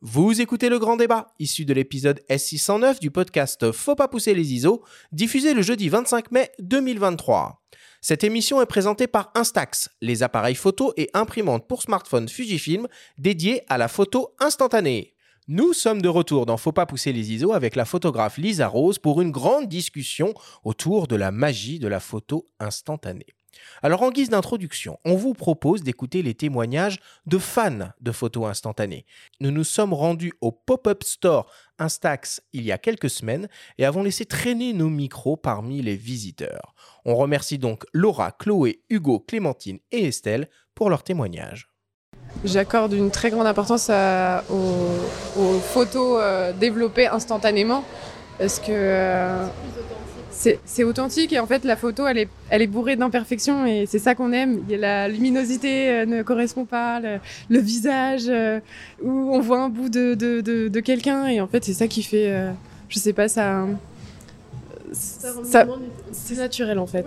Vous écoutez le grand débat, issu de l'épisode S609 du podcast Faut pas pousser les ISO, diffusé le jeudi 25 mai 2023. Cette émission est présentée par Instax, les appareils photo et imprimantes pour smartphone Fujifilm dédiés à la photo instantanée. Nous sommes de retour dans Faut pas pousser les ISO avec la photographe Lisa Rose pour une grande discussion autour de la magie de la photo instantanée. Alors en guise d'introduction, on vous propose d'écouter les témoignages de fans de photos instantanées. Nous nous sommes rendus au pop-up store Instax il y a quelques semaines et avons laissé traîner nos micros parmi les visiteurs. On remercie donc Laura, Chloé, Hugo, Clémentine et Estelle pour leurs témoignages. J'accorde une très grande importance aux, photos euh, développées instantanément parce que euh, c'est authentique et en fait la photo elle est, elle est bourrée d'imperfections et c'est ça qu'on aime. La luminosité euh, ne correspond pas, le, visage euh, où on voit un bout de, de, de, quelqu'un et en fait c'est ça qui fait, euh, je sais pas, ça. c'est naturel en fait.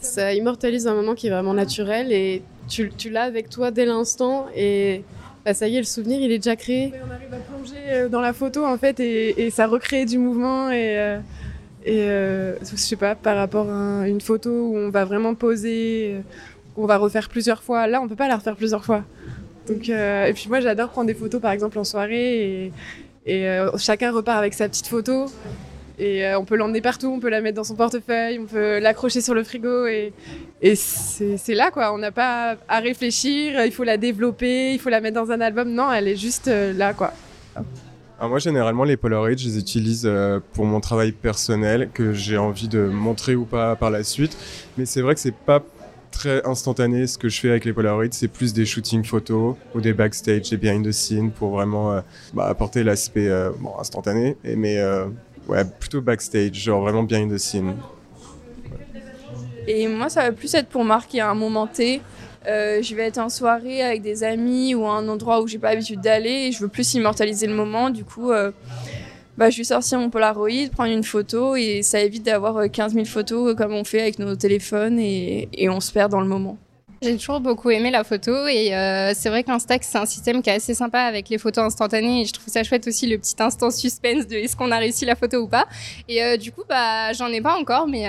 ça immortalise un moment qui est vraiment naturel et tu, tu l'as avec toi dès l'instant et bah, ça y est, le souvenir il est déjà créé. on arrive à plonger dans la photo en fait et, et ça recrée du mouvement et. Et euh, je sais pas, par rapport à une photo où on va vraiment poser, euh, on va refaire plusieurs fois. Là, on peut pas la refaire plusieurs fois. Donc, euh, et puis moi, j'adore prendre des photos, par exemple, en soirée, et, chacun repart avec sa petite photo. Et on peut l'emmener partout, on peut la mettre dans son portefeuille, on peut l'accrocher sur le frigo. Et, et c'est là, quoi. On n'a pas à réfléchir, il faut la développer, il faut la mettre dans un album. Non, elle est juste là, quoi moi, généralement, les Polaroids, je les utilise euh, pour mon travail personnel que j'ai envie de montrer ou pas par la suite. Mais c'est vrai que c'est pas très instantané ce que je fais avec les Polaroids. C'est plus des shootings photos ou des backstage, des behind the scenes pour vraiment euh, bah, apporter l'aspect euh, instantané. Mais ouais, plutôt backstage, genre vraiment behind the scenes. Et moi, ça va plus être pour marquer un moment T. Euh, je vais être en soirée avec des amis ou à un endroit où j'ai pas l'habitude d'aller et je veux plus immortaliser le moment. Du coup, euh, bah, je vais sortir mon Polaroid, prendre une photo et ça évite d'avoir 15 euh, 000 photos comme on fait avec nos téléphones et, on se perd dans le moment. J'ai toujours beaucoup aimé la photo et c'est vrai qu'Instax c'est un système qui est assez sympa avec les photos instantanées et je trouve ça chouette aussi le petit instant suspense de est-ce qu'on a réussi la photo ou pas. Et du coup bah j'en ai pas encore mais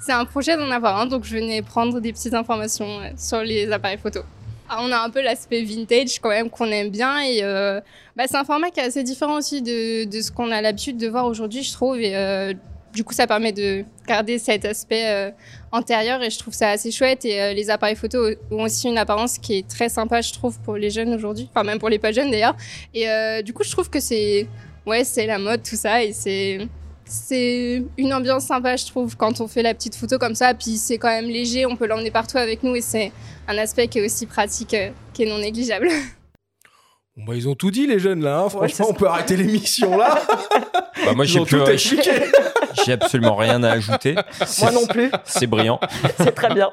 c'est un projet d'en avoir un, donc je venais prendre des petites informations euh, sur les appareils photo. Ah, on a un peu l'aspect vintage quand même qu'on aime bien et euh, bah, c'est un format qui est assez différent aussi de, ce qu'on a l'habitude de voir aujourd'hui, je trouve. Et euh, du coup, ça permet de garder cet aspect antérieur et je trouve ça assez chouette. Et les appareils photo ont aussi une apparence qui est très sympa, je trouve, pour les jeunes aujourd'hui, enfin même pour les pas jeunes d'ailleurs. Et du coup, je trouve que c'est ouais, c'est la mode tout ça et c'est c'est une ambiance sympa, je trouve, quand on fait la petite photo comme ça. Puis c'est quand même léger, on peut l'emmener partout avec nous et c'est un aspect qui est aussi pratique, euh, qui est non négligeable. Bon bah, ils ont tout dit les jeunes là, hein. franchement on peut arrêter l'émission là. bah moi j'ai plus J'ai absolument rien à ajouter. Moi non plus. C'est brillant. C'est très bien.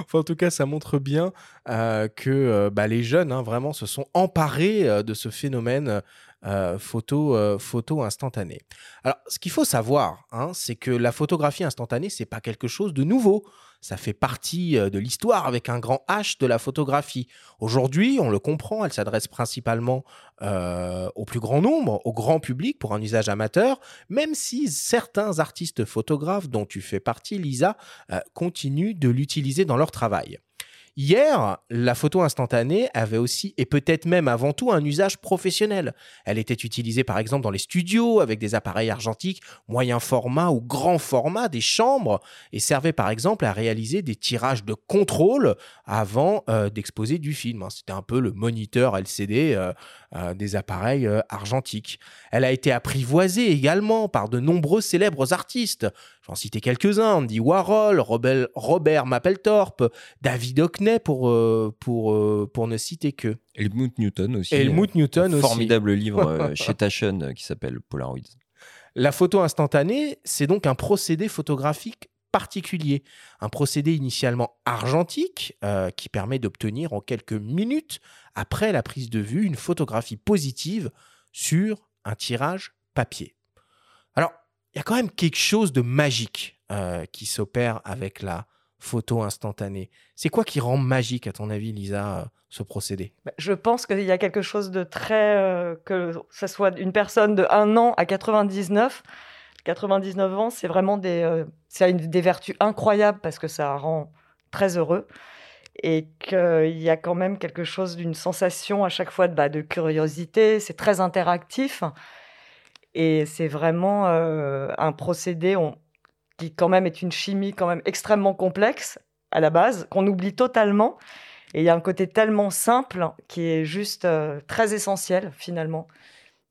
enfin, en tout cas, ça montre bien euh, que euh, bah, les jeunes hein, vraiment se sont emparés de ce phénomène euh, photo, euh, photo instantanée. Alors, ce qu'il faut savoir, hein, c'est que la photographie instantanée, c'est pas quelque chose de nouveau. Ça fait partie euh, de l'histoire avec un grand H de la photographie. Aujourd'hui, on le comprend, elle s'adresse principalement au plus grand nombre, au grand public pour un usage amateur, même si certains artistes photographes dont tu fais partie, Lisa, continuent de l'utiliser dans leur travail. Hier, la photo instantanée avait aussi, et peut-être même avant tout, un usage professionnel. Elle était utilisée par exemple dans les studios avec des appareils argentiques moyen format ou grand format des chambres et servait par exemple à réaliser des tirages de contrôle avant euh, d'exposer du film. Hein. C'était un peu le moniteur LCD euh, euh, des appareils argentiques. Elle a été apprivoisée également par de nombreux célèbres artistes. J'en citais quelques-uns, Andy Warhol, Robert, Robert Mapplethorpe, David Hockney pour, euh, pour, euh, pour ne citer que. Helmut Newton aussi. Helmut Newton aussi. Formidable livre euh, chez Taschen qui s'appelle Polaroids. La photo instantanée, c'est donc un procédé photographique particulier, un procédé initialement argentique qui permet d'obtenir en quelques minutes après la prise de vue une photographie positive sur un tirage papier. Alors, il y a quand même quelque chose de magique euh, qui s'opère avec la photo instantanée. C'est quoi qui rend magique, à ton avis, Lisa, ce procédé? Bah, Je pense qu'il y a quelque chose de très. que ce soit une personne de 1 an à 99. 99 ans, c'est vraiment des, une, des vertus incroyables parce que ça rend très heureux et qu'il y a quand même quelque chose d'une sensation à chaque fois de, bah, de curiosité. C'est très interactif et c'est vraiment un procédé qui quand même est une chimie quand même extrêmement complexe à la base qu'on oublie totalement. Et il y a un côté tellement simple qui est juste très essentiel finalement.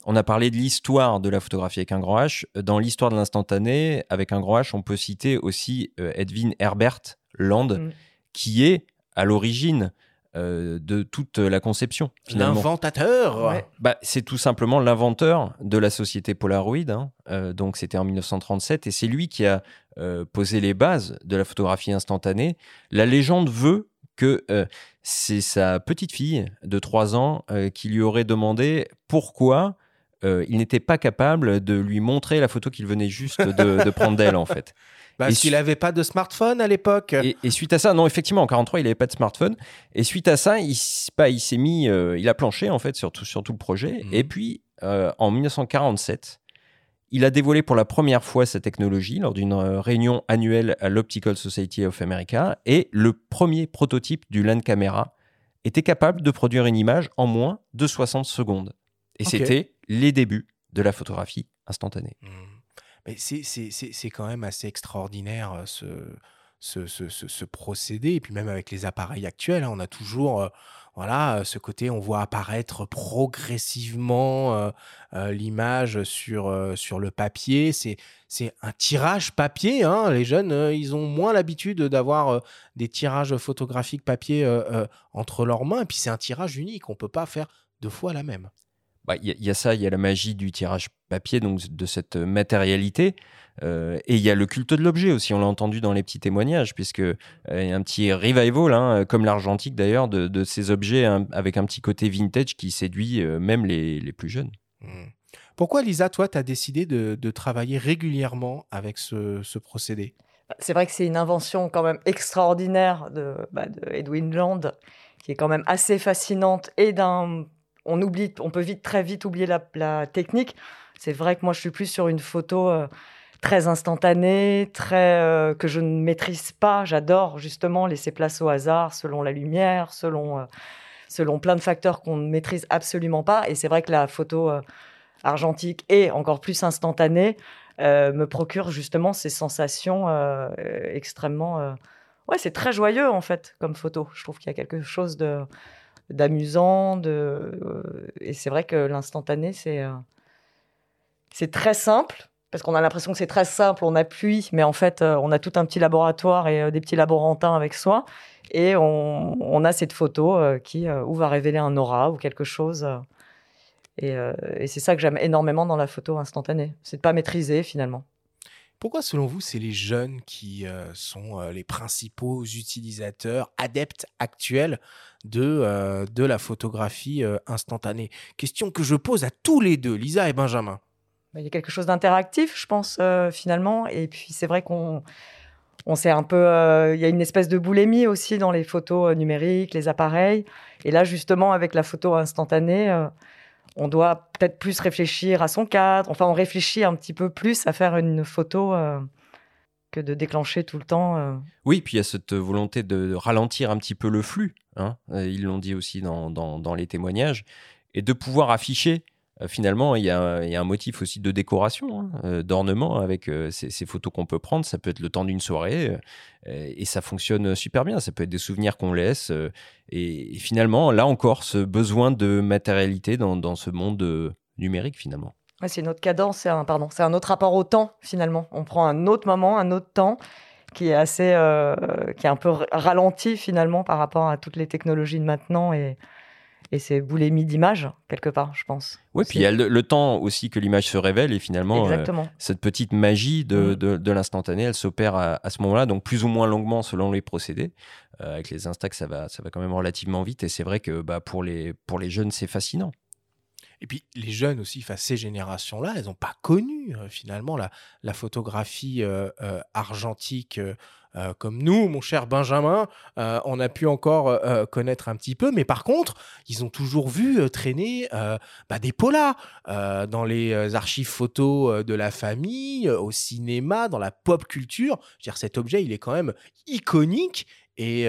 On a parlé de l'histoire de la photographie avec un grand H. Dans l'histoire de l'instantané, avec un grand H, on peut citer aussi Edwin Herbert Land, mmh. qui est à l'origine euh, de toute la conception. L'inventateur bah, C'est tout simplement l'inventeur de la société Polaroid. Hein. Euh, donc c'était en 1937 et c'est lui qui a euh, posé les bases de la photographie instantanée. La légende veut que c'est sa petite fille de 3 ans qui lui aurait demandé pourquoi il n'était pas capable de lui montrer la photo qu'il venait juste de, de prendre d'elle en fait. Parce qu'il n'avait pas de smartphone à l'époque. Et, suite à ça, non, effectivement, en 43, il n'avait pas de smartphone. Et suite à ça, il, bah, il s'est mis, euh, il a planché en fait sur tout, sur tout le projet. Mhm. Et puis, euh, en 1947, il a dévoilé pour la première fois sa technologie lors d'une euh, réunion annuelle à l'Optical Society of America. Et le premier prototype du Land Camera était capable de produire une image en moins de 60 secondes. Et c'était les débuts de la photographie instantanée. Mhm c'est quand même assez extraordinaire ce, ce, ce, ce, procédé. Et puis même avec les appareils actuels, hein, on a toujours voilà, ce côté, on voit apparaître progressivement l'image sur, sur le papier. C'est un tirage papier. Hein. Les jeunes, ils ont moins l'habitude d'avoir des tirages photographiques papier entre leurs mains. Et puis c'est un tirage unique. On ne peut pas faire deux fois la même. Bah, il y, a ça, il y a la magie du tirage papier, donc de cette matérialité. Euh, et il y a le culte de l'objet aussi, on l'a entendu dans les petits témoignages, puisque euh, y a un petit revival, hein, comme l'argentique d'ailleurs, de, ces objets hein, avec un petit côté vintage qui séduit euh, même les, les, plus jeunes. Mmh. Pourquoi, Lisa, toi, tu as décidé de, de, travailler régulièrement avec ce, ce procédé? C'est vrai que c'est une invention quand même extraordinaire de, bah, de Edwin Land, qui est quand même assez fascinante et d'un on oublie, on peut vite, très vite oublier la, technique. C'est vrai que moi, je suis plus sur une photo euh, très instantanée, très euh, que je ne maîtrise pas. J'adore justement laisser place au hasard, selon la lumière, selon euh, selon plein de facteurs qu'on ne maîtrise absolument pas. Et c'est vrai que la photo argentique et encore plus instantanée me procure justement ces sensations extrêmement. Ouais, c'est très joyeux en fait comme photo. Je trouve qu'il y a quelque chose de d'amusant. De, euh, et c'est vrai que l'instantané, c'est euh, c'est très simple. Parce qu'on a l'impression que c'est très simple, on appuie, mais en fait, euh, on a tout un petit laboratoire et des petits laborantins avec soi. Et on, on a cette photo qui ou va révéler un aura ou quelque chose. et, et c'est ça que j'aime énormément dans la photo instantanée. C'est de pas maîtriser finalement. Pourquoi, selon vous, c'est les jeunes qui sont les principaux utilisateurs, adeptes actuels de, euh, de la photographie euh, instantanée? Question que je pose à tous les deux, Lisa et Benjamin. Bah, il y a quelque chose d'interactif, je pense, euh, finalement. Et puis, c'est vrai qu'on on sait un peu. Il y a une espèce de boulémie aussi dans les photos numériques, les appareils. Et là, justement, avec la photo instantanée, on doit peut-être plus réfléchir à son cadre. Enfin, on réfléchit un petit peu plus à faire une photo que de déclencher tout le temps. Euh. Oui, puis il y a cette volonté de ralentir un petit peu le flux. Hein. Euh, ils l'ont dit aussi dans, dans, les témoignages. Et de pouvoir afficher. Euh, finalement, il y, a, un motif aussi de décoration, hein, d'ornement avec ces, photos qu'on peut prendre. Ça peut être le temps d'une soirée et ça fonctionne super bien. Ça peut être des souvenirs qu'on laisse. Et, finalement, là encore, ce besoin de matérialité dans, ce monde numérique, finalement c'est une autre cadence, c'est un, pardon, c'est un autre rapport au temps finalement. On prend un autre moment, un autre temps qui est assez, euh, qui est un peu ralenti finalement par rapport à toutes les technologies de maintenant et, et c'est boulémie d'image quelque part, je pense. Oui, puis il y a le, temps aussi que l'image se révèle et finalement euh, cette petite magie de, mm. de, l'instantané, elle s'opère à, ce moment-là, donc plus ou moins longuement selon les procédés. Euh, avec les instax, ça va, ça va quand même relativement vite et c'est vrai que bah, pour, les, pour les jeunes, c'est fascinant. Et puis les jeunes aussi, enfin, ces générations-là, elles n'ont pas connu euh, finalement la, photographie euh, euh, argentique comme nous, mon cher Benjamin, on a pu encore connaître un petit peu. Mais par contre, ils ont toujours vu traîner bah, des polas dans les archives photos de la famille, au cinéma, dans la pop culture. Cet objet, il est quand même iconique et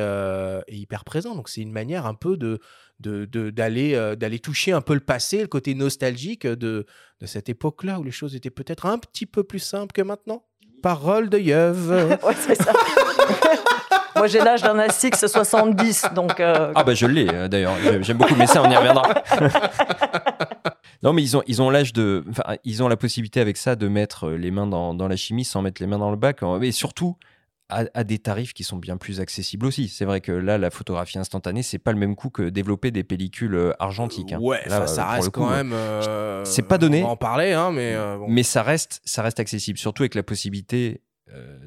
hyper présent. Donc, c'est une manière un peu de de- d'aller euh, d'aller toucher un peu le passé, le côté nostalgique de, de cette époque-là où les choses étaient peut-être un petit peu plus simples que maintenant. Parole de Yeuve. Ouais, c'est ça. Moi, j'ai l'âge d'un Asix 70, donc. euh, Ah bah je l'ai euh, d'ailleurs, J'ai- j'aime beaucoup, mais ça on y reviendra. non mais ils ont, ils ont l'âge de... Enfin, ils ont la possibilité avec ça de mettre les mains dans, dans la chimie sans mettre les mains dans le bac, et surtout à, à des tarifs qui sont bien plus accessibles aussi. C'est vrai que là, la photographie instantanée, c'est pas le même coût que développer des pellicules euh, argentiques. hein. Ouais, Là, ça reste coup, quand euh, même. euh, c'est pas donné. On va en parler, hein, mais euh, bon. Mais ça reste, ça reste accessible, surtout avec la possibilité euh,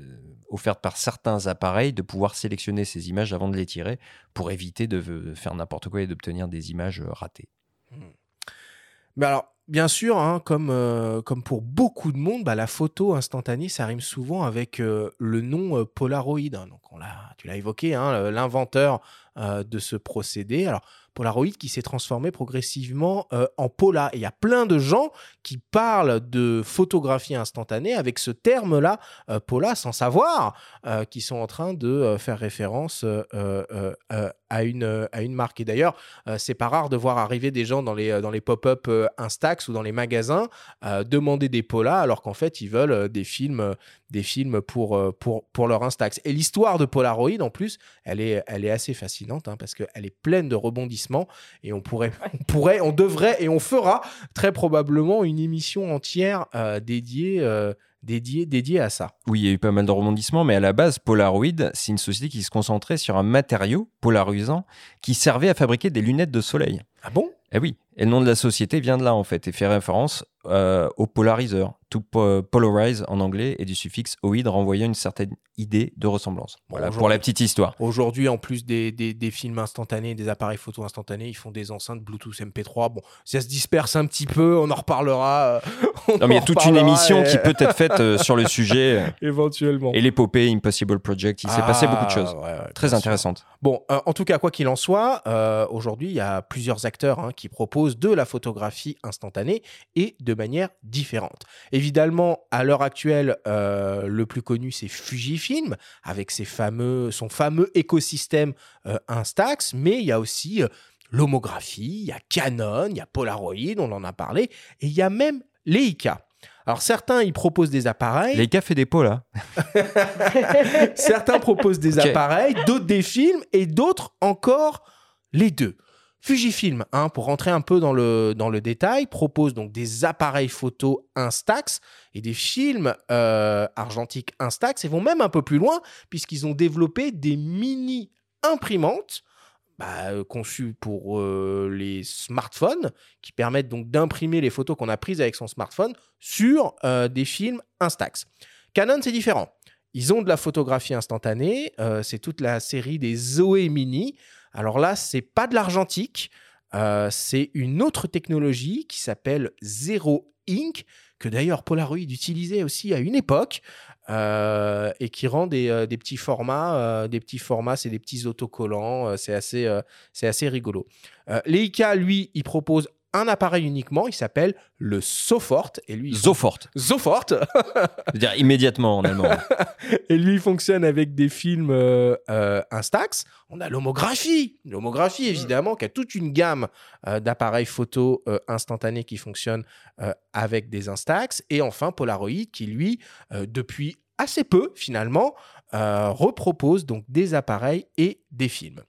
offerte par certains appareils de pouvoir sélectionner ces images avant de les tirer pour éviter de faire n'importe quoi et d'obtenir des images ratées. Mais alors, bien sûr, hein, comme, euh, comme pour beaucoup de monde, bah, la photo instantanée, ça rime souvent avec euh, le nom euh, Polaroid. hein. Donc, tu l'as évoqué, hein, l'inventeur de ce procédé. Alors, Polaroid qui s'est transformé progressivement en Pola. Et il y a plein de gens qui parlent de photographie instantanée avec ce terme-là, Pola, sans savoir qu'ils sont en train de faire référence euh, à, une, euh, à une marque. Et d'ailleurs, euh, c'est pas rare de voir arriver des gens dans les, euh, dans les pop-up euh, Instax ou dans les magasins demander des Polas alors qu'en fait ils veulent des films, des films pour, pour, pour leur Instax. Et l'histoire de Polaroid en plus, elle est, elle est assez fascinante hein, parce qu'elle est pleine de rebondissements et on pourrait, on pourrait, on devrait et on fera très probablement une émission entière dédiée, dédiée, dédiée à ça. Oui, il y a eu pas mal de rebondissements, mais à la base, Polaroid, c'est une société qui se concentrait sur un matériau polarisant qui servait à fabriquer des lunettes de soleil. Ah bon? Eh oui, et le nom de la société vient de là en fait et fait référence euh, au polariseur, to po- polarize en anglais et du suffixe oid renvoyant une certaine idée de ressemblance. Voilà pour la petite histoire. Aujourd'hui, en plus des, des, des films instantanés, des appareils photo instantanés, ils font des enceintes Bluetooth MP3. Bon, ça se disperse un petit peu, on en reparlera. euh, on Non, mais il y a toute une émission et- qui peut être faite euh, sur le sujet éventuellement. et l'épopée Impossible Project. Il s'est passé beaucoup de choses Ah, ouais, ouais, très intéressantes. Bon, euh, en tout cas, quoi qu'il en soit, aujourd'hui, il y a plusieurs acteurs hein, qui proposent de la photographie instantanée et de manière différente. Évidemment, à l'heure actuelle, euh, le plus connu, c'est Fujifilm, avec ses fameux, son fameux écosystème euh, Instax, mais il y a aussi euh, l'homographie, il y a Canon, il y a Polaroid, on en a parlé, et il y a même Leica. Alors certains, ils proposent des appareils. Les gars fait des pots là. Certains proposent des appareils, d'autres des films et d'autres encore les deux. Fujifilm, hein, pour rentrer un peu dans le, dans le détail, propose donc des appareils photo Instax et des films euh, argentiques Instax et vont même un peu plus loin puisqu'ils ont développé des mini imprimantes bah, euh, conçues pour euh, les smartphones qui permettent donc d'imprimer les photos qu'on a prises avec son smartphone sur des films Instax. Canon, c'est différent. Ils ont de la photographie instantanée. c'est toute la série des Zoé Mini. Alors là, c'est pas de l'argentique. euh, c'est une autre technologie qui s'appelle Zero Ink, que d'ailleurs Polaroid utilisait aussi à une époque, euh, et qui rend des, euh, petits formats. des petits formats, c'est des petits autocollants. c'est assez, c'est assez rigolo. Leica, lui, il propose un appareil uniquement. Il s'appelle le Sofort. Et lui, Zofort. Sofort. C'est-à-dire immédiatement en allemand. Et lui, il fonctionne avec des films euh, euh, Instax. On a l'homographie. L'homographie, évidemment, qui a toute une gamme euh, d'appareils photo instantanés qui fonctionnent avec des Instax. Et enfin, Polaroid, qui, lui, depuis assez peu, finalement, repropose donc des appareils et des films.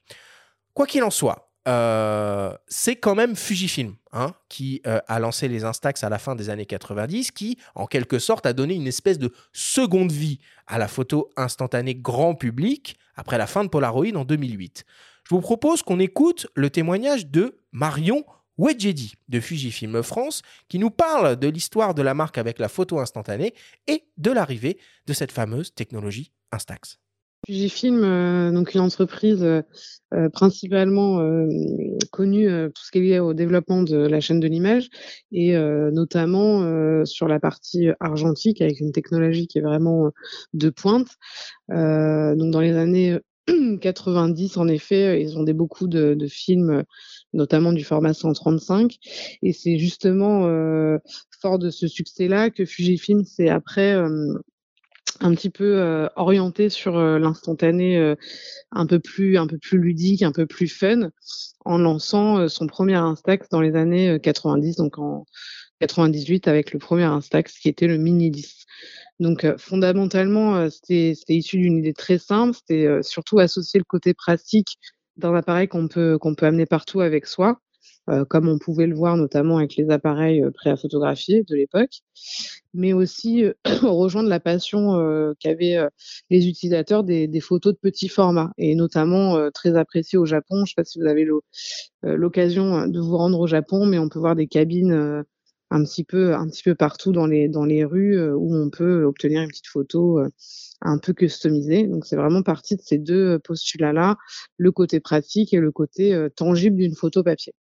Quoi qu'il en soit, euh, c'est quand même Fujifilm hein, qui euh, a lancé les Instax à la fin des années 90, qui en quelque sorte a donné une espèce de seconde vie à la photo instantanée grand public après la fin de Polaroid en 2008. Je vous propose qu'on écoute le témoignage de Marion Wedjedi de Fujifilm France qui nous parle de l'histoire de la marque avec la photo instantanée et de l'arrivée de cette fameuse technologie Instax. Fujifilm, euh, donc une entreprise euh, euh, principalement connue tout ce qui est lié au développement de la chaîne de l'image et notamment sur la partie argentique avec une technologie qui est vraiment de pointe. donc dans les années 90, en effet, ils ont des beaucoup de, de films, notamment du format 135. Et c'est justement fort de ce succès-là que Fujifilm s'est après un petit peu euh, orienté sur euh, l'instantané euh, un peu plus un peu plus ludique, un peu plus fun en lançant son premier Instax dans les années 90 donc en 98 avec le premier Instax qui était le Mini 10. Donc fondamentalement c'était issu d'une idée très simple, c'était surtout associer le côté pratique d'un appareil qu'on peut qu'on peut amener partout avec soi euh, comme on pouvait le voir notamment avec les appareils euh, prêts à photographier de l'époque, mais aussi euh, rejoindre la passion qu'avaient les utilisateurs des, des, photos de petits formats, et notamment très apprécié au Japon. Je ne sais pas si vous avez l'occasion de vous rendre au Japon, mais on peut voir des cabines un petit peu un petit peu partout dans les dans les rues où on peut obtenir une petite photo un peu customisée. Donc c'est vraiment parti de ces deux postulats là, le côté pratique et le côté tangible d'une photo papier.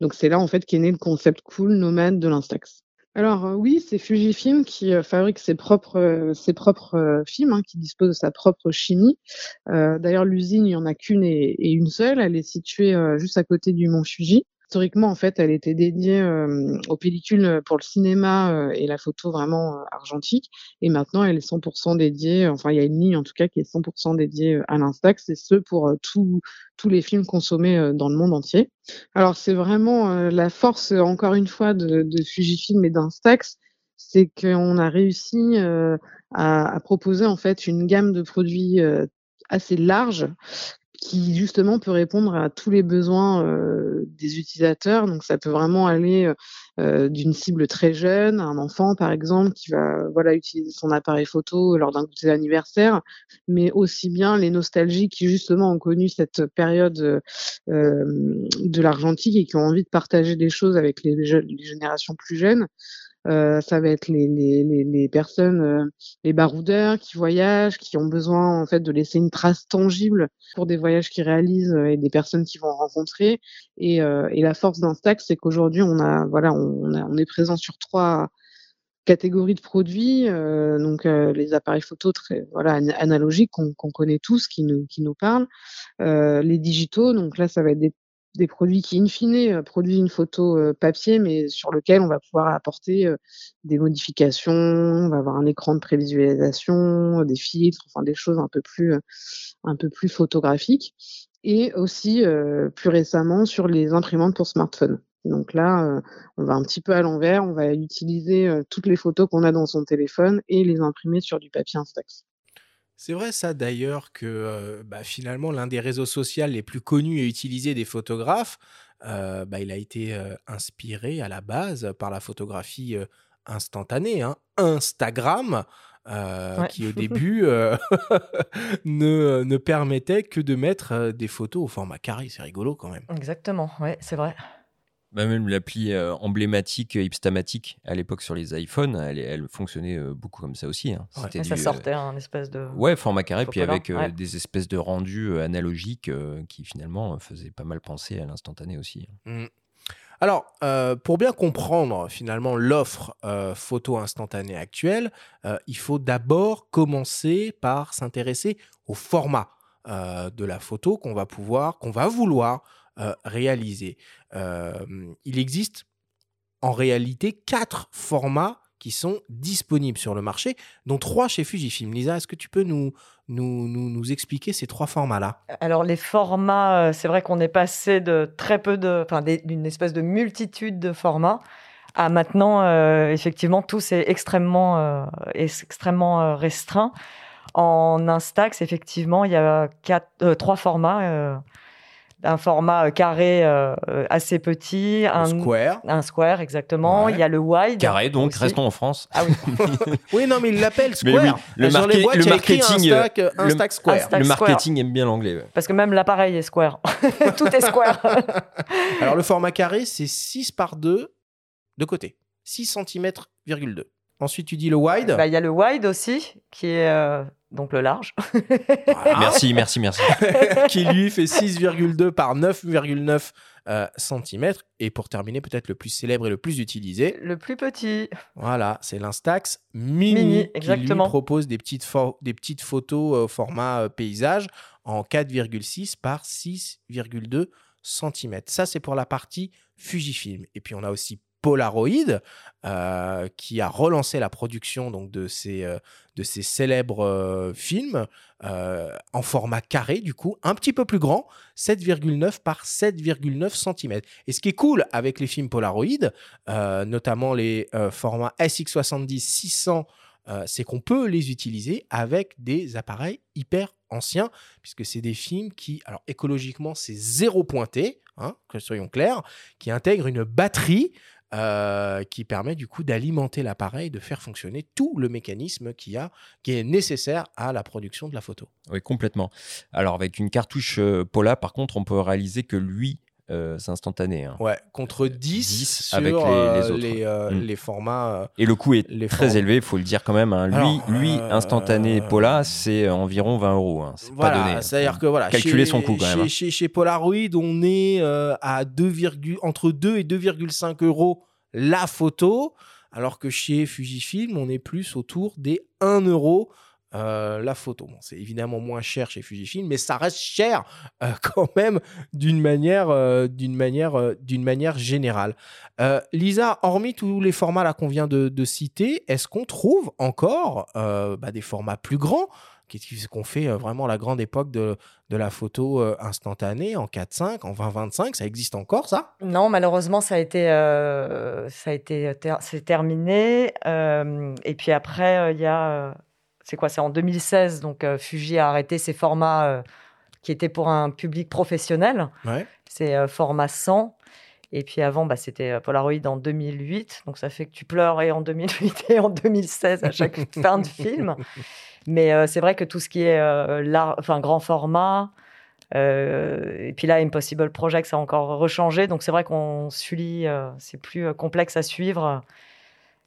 Donc c'est là en fait qu'est né le concept cool nomade de l'Instax. Alors euh, oui, c'est Fujifilm qui euh, fabrique ses propres euh, ses propres films, hein, qui dispose de sa propre chimie. D'ailleurs, l'usine, il y en a qu'une et, une seule. Elle est située juste à côté du mont Fuji. Historiquement, en fait, elle était dédiée aux pellicules pour le cinéma et la photo vraiment argentique. Et maintenant, elle est 100% dédiée, enfin, il y a une ligne en tout cas qui est 100% dédiée à l'Instax, c'est ce pour tous les films consommés dans le monde entier. Alors, c'est vraiment la force, encore une fois, de, de Fujifilm et d'Instax, c'est qu'on a réussi à, à, proposer en fait une gamme de produits assez large qui justement peut répondre à tous les besoins euh, des utilisateurs. Donc ça peut vraiment aller euh, d'une cible très jeune, un enfant par exemple qui va voilà utiliser son appareil photo lors d'un goûter d'anniversaire, mais aussi bien les nostalgiques qui justement ont connu cette période euh, de l'argentique et qui ont envie de partager des choses avec les générations plus jeunes. Euh, ça va être les, les, les, personnes, euh, les baroudeurs qui voyagent, qui ont besoin en fait de laisser une trace tangible pour des voyages qu'ils réalisent euh, et des personnes qu'ils vont rencontrer. Et, et la force d'Instax, c'est qu'aujourd'hui on a voilà on, on, est présent sur trois catégories de produits, donc les appareils photo très voilà analogiques qu'on connaît tous, qui nous qui nous parlent, les digitaux, donc là ça va être des des produits qui, in fine, euh, produisent une photo euh, papier, mais sur lequel on va pouvoir apporter euh, des modifications, on va avoir un écran de prévisualisation, des filtres, enfin des choses un peu plus, un peu plus photographiques. Et aussi, plus récemment, sur les imprimantes pour smartphone. Donc là, on va un petit peu à l'envers, on va utiliser toutes les photos qu'on a dans son téléphone et les imprimer sur du papier Instax. C'est vrai ça d'ailleurs que bah, finalement l'un des réseaux sociaux les plus connus et utilisés des photographes, bah, il a été inspiré à la base par la photographie instantanée, hein, Instagram, qui au début ne, ne permettait que de mettre des photos au format carré. C'est rigolo quand même. Exactement, ouais, c'est vrai. Bah, même l'appli euh, emblématique euh, Ipstamatic à l'époque sur les iPhones, elle, elle fonctionnait euh, beaucoup comme ça aussi. Hein. ça sortait un espèce de. Ouais, format carré, puis avec des espèces de rendus analogiques qui finalement faisaient pas mal penser à l'instantané aussi. Hein. Mmh. Alors, pour bien comprendre finalement l'offre photo instantanée actuelle, il faut d'abord commencer par s'intéresser au format de la photo qu'on va pouvoir, qu'on va vouloir euh, réalisé. il existe en réalité quatre formats qui sont disponibles sur le marché, dont trois chez Fujifilm. Lisa, est-ce que tu peux nous, nous, nous, expliquer ces trois formats-là? Alors, les formats, euh, c'est vrai qu'on est passé de très peu de. Enfin, d'une espèce de multitude de formats à maintenant, euh, effectivement, tout c'est extrêmement, extrêmement restreint. En Instax, effectivement, il y a quatre, trois formats un format euh, carré euh, assez petit. Un, square. Un square, exactement. Il y a le wide. Carré, donc restons en France. Ah oui. oui, non, mais il l'appelle square. Le, le marketing, un stack, un stack square. le marketing aime bien l'anglais. Parce que même l'appareil est square. Tout est square. Alors le format carré, c'est 6 par 2 de côté. 6 cm,2. Ensuite, tu dis le wide. Bah, Il y a le wide aussi, qui est euh, donc le large. Voilà. Merci, merci, merci. qui lui fait 6,2 par 9,9 cm. Et pour terminer, peut-être le plus célèbre et le plus utilisé, le plus petit. voilà, c'est l'Instax Mini, Mini, qui exactement. lui propose des petites, des petites photos au format euh, paysage en 4,6 par 6,2 cm. Ça, c'est pour la partie Fujifilm. Et puis, on a aussi Polaroid, euh, qui a relancé la production donc, de, ces, euh, de ces célèbres euh, films en format carré, du coup, un petit peu plus grand, 7,9 par 7,9 cm. Et ce qui est cool avec les films Polaroid, notamment les formats SX70 600, euh, c'est qu'on peut les utiliser avec des appareils hyper anciens, puisque c'est des films qui, alors écologiquement, c'est zéro pointé, hein, que soyons clairs, qui intègrent une batterie euh, qui permet du coup d'alimenter l'appareil, de faire fonctionner tout le mécanisme qui, qui est nécessaire à la production de la photo. Oui, complètement. Alors, avec une cartouche euh, Pola, par contre, on peut réaliser que lui, euh, c'est instantané. hein. Ouais, contre 10, 10 sur avec les- euh, les autres. les, euh, Mm. les formats. euh, Et le coût est Les très élevé, il faut le dire quand même. hein. Lui, Alors, lui euh, instantané euh, Pola, c'est environ 20 euros. hein. C'est Voilà, pas donné. c'est-à-dire que voilà, Calculer son coût, quand même, Chez, hein. chez- chez Polaroid, on est euh, à 2, virgule- entre 2 et 2,5 euros la photo, alors que chez Fujifilm, on est plus autour des 1 euro. Euh, la photo. C'est évidemment moins cher chez Fujifilm, mais ça reste cher euh, quand même d'une manière, euh, d'une manière, d'une manière générale. Lisa, hormis tous les formats là qu'on vient de, citer, est-ce qu'on trouve encore bah, des formats plus grands? Qu'est-ce qu'on fait vraiment la grande époque de, de la photo instantanée en 4.5, en 2025 Ça existe encore, ça? Non, malheureusement, ça a été, ça a été c'est terminé. Et puis après, il y a, c'est quoi C'est en 2016, donc euh, Fuji a arrêté ses formats euh, qui étaient pour un public professionnel. Ouais. C'est euh, format 100. Et puis avant, bah, c'était Polaroid en 2008. Donc ça fait que tu pleures et en 2008 et en 2016 à chaque fin de film. Mais euh, c'est vrai que tout ce qui est euh, lar- enfin, grand format, euh, et puis là, Impossible Project, ça a encore rechangé. Donc c'est vrai qu'on suit, c'est plus complexe à suivre.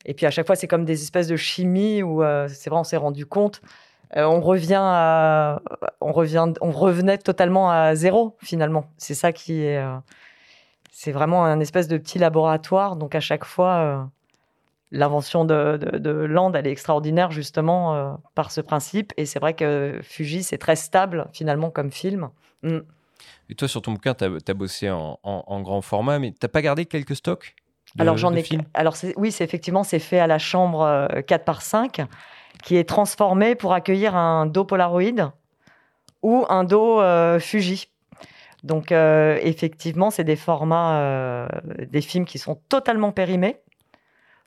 Et puis à chaque fois, c'est comme des espèces de chimie où euh, c'est vrai, on s'est rendu compte. Euh, on revient à, on revient, on revenait totalement à zéro finalement. C'est ça qui est, euh, c'est vraiment un espèce de petit laboratoire. Donc à chaque fois, l'invention de, de, Land, elle est extraordinaire justement par ce principe. Et c'est vrai que Fuji, c'est très stable finalement comme film. Mm. Et toi, sur ton bouquin, tu as, bossé en, grand format, mais t'as pas gardé quelques stocks? De- Alors j'en ai. oui, c'est effectivement c'est fait à la chambre euh, 4 par 5 qui est transformé pour accueillir un dos Polaroid ou un dos euh, Fuji. Donc euh, effectivement, c'est des formats, euh, des films qui sont totalement périmés.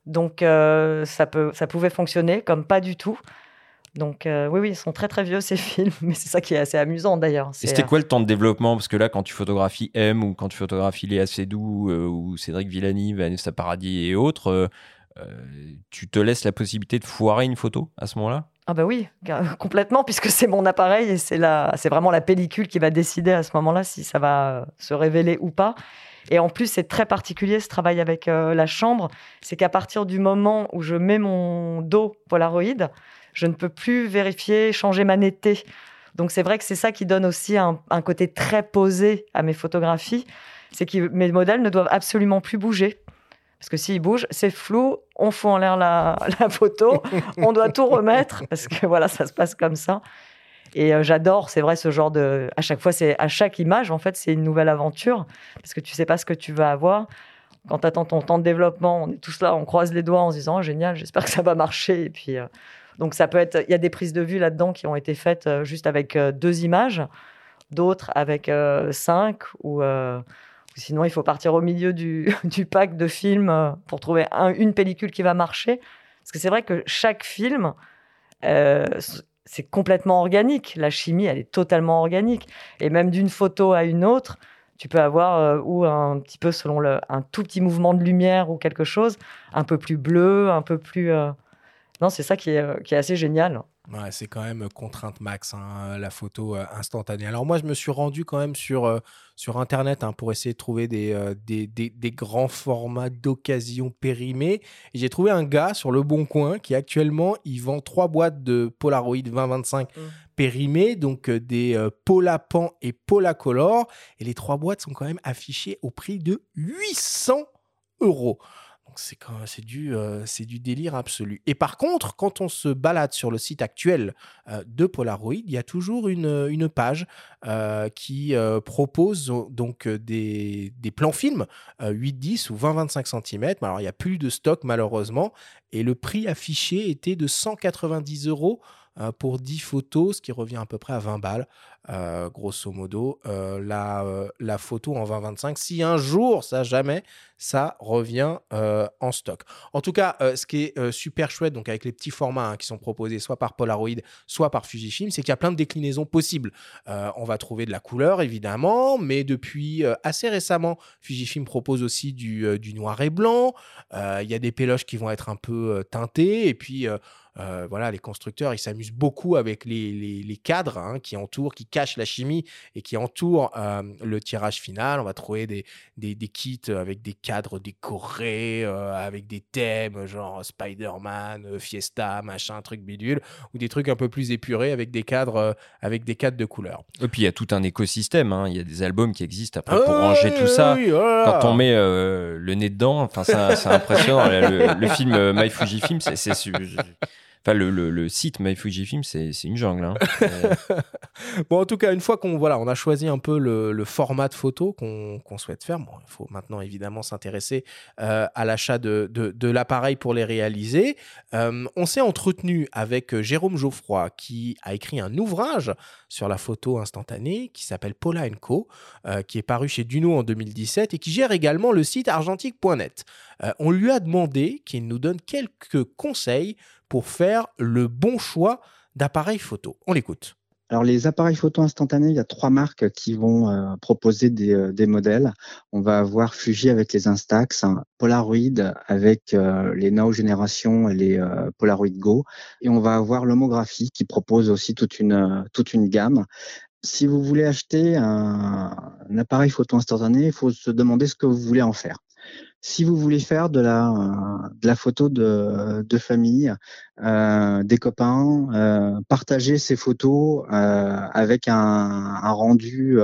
Donc euh, ça peut, ça pouvait fonctionner comme pas du tout. Donc euh, oui, oui, ils sont très très vieux ces films, mais c'est ça qui est assez amusant d'ailleurs. Et c'était euh, quoi le temps de développement? Parce que là, quand tu photographies M ou quand tu photographies Léa Seydoux euh, ou Cédric Villani, Vanessa Paradis et autres, euh, tu te laisses la possibilité de foirer une photo à ce moment-là? Ah bah oui, complètement, puisque c'est mon appareil et c'est c'est vraiment la pellicule qui va décider à ce moment-là si ça va se révéler ou pas. Et en plus, c'est très particulier ce travail avec la chambre, c'est qu'à partir du moment où je mets mon dos Polaroid, je ne peux plus vérifier, changer ma netteté. Donc c'est vrai que c'est ça qui donne aussi un, côté très posé à mes photographies, c'est que mes modèles ne doivent absolument plus bouger. Parce que s'ils bougent, c'est flou, on fout en l'air la, photo, on doit tout remettre parce que voilà, ça se passe comme ça. Et euh, j'adore, c'est vrai, ce genre de. À chaque fois, c'est à chaque image, en fait, c'est une nouvelle aventure parce que tu sais pas ce que tu vas avoir. Quand tu attends ton temps de développement, on est tous là, on croise les doigts en se disant Oh, génial, j'espère que ça va marcher. Et puis, euh, donc ça peut être. Il y a des prises de vue là-dedans qui ont été faites euh, juste avec euh, deux images, d'autres avec euh, cinq ou. Sinon, il faut partir au milieu du, pack de films pour trouver un- une pellicule qui va marcher. Parce que c'est vrai que chaque film, c'est complètement organique. La chimie, elle est totalement organique. Et même d'une photo à une autre, tu peux avoir ou un petit peu selon un tout petit mouvement de lumière ou quelque chose, un peu plus bleu, un peu plus. Non, c'est ça qui est, euh, qui est assez génial. Ouais, c'est quand même contrainte max, hein, la photo euh, instantanée. Alors moi, je me suis rendu quand même sur, euh, sur Internet hein, pour essayer de trouver des, euh, des, des- des grands formats d'occasion périmés. Et j'ai trouvé un gars sur Le Bon Coin qui actuellement, il vend trois boîtes de Polaroid 2025 Mm. périmés, donc euh, des euh, Polapan et Polacolor. Et les trois boîtes sont quand même affichées au prix de 800 euros. Donc c'est c'est du euh, du délire absolu. Et par contre, quand on se balade sur le site actuel euh, de Polaroid, il y a toujours une, une page euh, qui propose donc des, plans films euh, 8-10 ou 20-25 cm. Alors il n'y a plus de stock malheureusement. Et le prix affiché était de 190 euros euh, pour 10 photos, ce qui revient à peu près à 20 balles, euh, grosso modo. Euh, la, la photo en 20-25, si un jour, ça jamais, ça revient en stock. En tout cas, ce qui est super chouette, donc avec les petits formats hein, qui sont proposés soit par Polaroid, soit par Fujifilm, c'est qu'il y a plein de déclinaisons possibles. On va trouver de la couleur, évidemment, mais depuis assez récemment, Fujifilm propose aussi du, du noir et blanc. Il y a des péloches qui vont être un peu teintées, et puis euh, voilà, les constructeurs, ils s'amusent beaucoup avec les, les- les cadres hein, qui entourent, qui cachent la chimie et qui entourent euh, le tirage final. On va trouver des, des, des kits avec des cadres décorés, euh, avec des thèmes genre Spider-Man, Fiesta, machin, truc bidule, ou des trucs un peu plus épurés avec des cadres, avec des cadres de couleur. Et puis il y a tout un écosystème, hein. il y a des albums qui existent après pour Ah ranger tout ça. oui, oh. Quand on met le nez dedans, enfin c'est impressionnant. le, le film My Fujifilm, c'est c'est Enfin, le, le, le site My Fujifilm, c'est c'est une jungle. hein. Euh, Bon, en tout cas, une fois qu'on voilà, on a choisi un peu le, le format de photo qu'on qu'on souhaite faire, bon, il faut maintenant évidemment s'intéresser euh, à l'achat de, de, de l'appareil pour les réaliser. Euh, on s'est entretenu avec Jérôme Geoffroy qui a écrit un ouvrage sur la photo instantanée qui s'appelle Paula Co, euh, qui est paru chez Duno en 2017 et qui gère également le site argentique.net. On lui a demandé qu'il nous donne quelques conseils pour faire le bon choix d'appareil photo. On l'écoute. Alors les appareils photo instantanés, il y a trois marques qui vont euh, proposer des, euh, des modèles. On va avoir Fuji avec les Instax, hein, Polaroid avec euh, les Now Génération et les Polaroid Go, et on va avoir l'homographie qui propose aussi toute une gamme. Si vous voulez acheter un appareil photo instantané, il faut se demander ce que vous voulez en faire. Si vous voulez faire de la, euh, photo de, famille, euh, des copains, euh, partager ces photos avec un, rendu,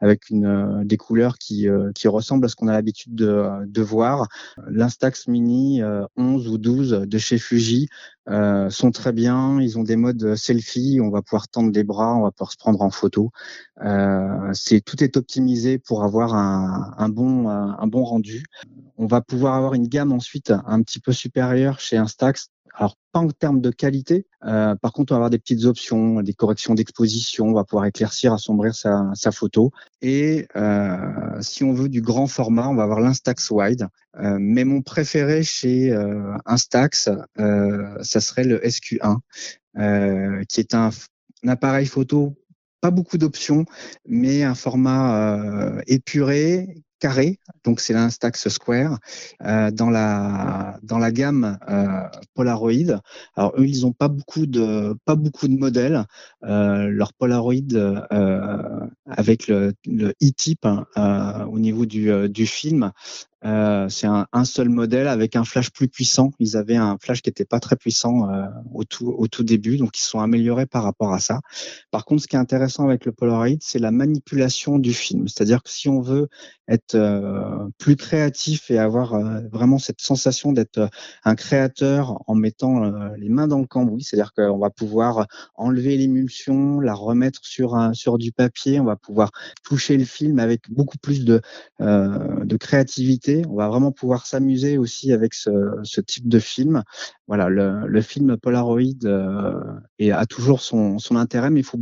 avec des couleurs qui, ressemblent à ce qu'on a l'habitude de, voir. L'Instax Mini euh, 11 ou 12 de chez Fuji sont très bien. Ils ont des modes selfie. On va pouvoir tendre des bras, on va pouvoir se prendre en photo. Tout est optimisé pour avoir un bon rendu. On va pouvoir avoir une gamme ensuite un petit peu supérieure chez Instax. Alors pas en termes de qualité, euh, par contre on va avoir des petites options, des corrections d'exposition, on va pouvoir éclaircir, assombrir sa, photo. Et euh, si on veut du grand format, on va avoir l'Instax Wide. Euh, mais mon préféré chez Instax, ça serait le SQ1, euh, qui est un, appareil photo pas beaucoup d'options, mais un format épuré, carré. Donc c'est l'Instax Square euh, dans la dans la gamme euh, Polaroid. Alors eux, ils ont pas beaucoup de pas beaucoup de modèles. Euh, leur Polaroid avec le, e-type euh, au niveau du film. Euh, c'est un, un, seul modèle avec un flash plus puissant. Ils avaient un flash qui était pas très puissant euh, au, tout, au tout début, donc ils sont améliorés par rapport à ça. Par contre, ce qui est intéressant avec le Polaroid, c'est la manipulation du film. C'est-à-dire que si on veut être euh, plus créatif et avoir euh, vraiment cette sensation d'être un créateur en mettant euh, les mains dans le cambouis, c'est-à-dire qu'on va pouvoir enlever l'émulsion, la remettre sur un, sur du papier, on va pouvoir toucher le film avec beaucoup plus de, euh, de créativité. On va vraiment pouvoir s'amuser aussi avec ce, type de film. Voilà, le, film Polaroid euh, a toujours son, intérêt, mais il faut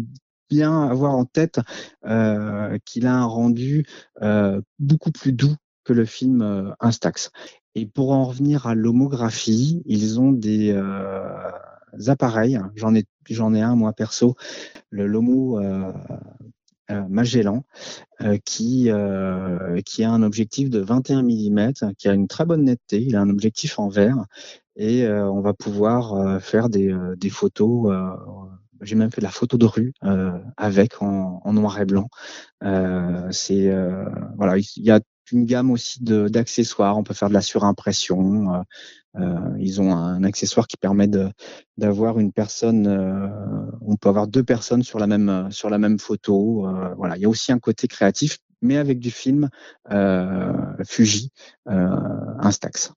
bien avoir en tête euh, qu'il a un rendu euh, beaucoup plus doux que le film Instax. Et pour en revenir à l'homographie, ils ont des appareils. J'en ai, j'en ai un moi perso, le Lomo Magellan qui, qui a un objectif de 21 mm, qui a une très bonne netteté. Il a un objectif en verre et on va pouvoir faire des, des photos j'ai même fait de la photo de rue euh, avec en, noir et blanc. Euh, euh, voilà, il y a une gamme aussi d'accessoires. On peut faire de la surimpression. Euh, euh, ils ont un accessoire qui permet d'avoir une personne. on peut avoir deux personnes sur la même sur la même photo. voilà, il y a aussi un côté créatif, mais avec du film Fuji Instax.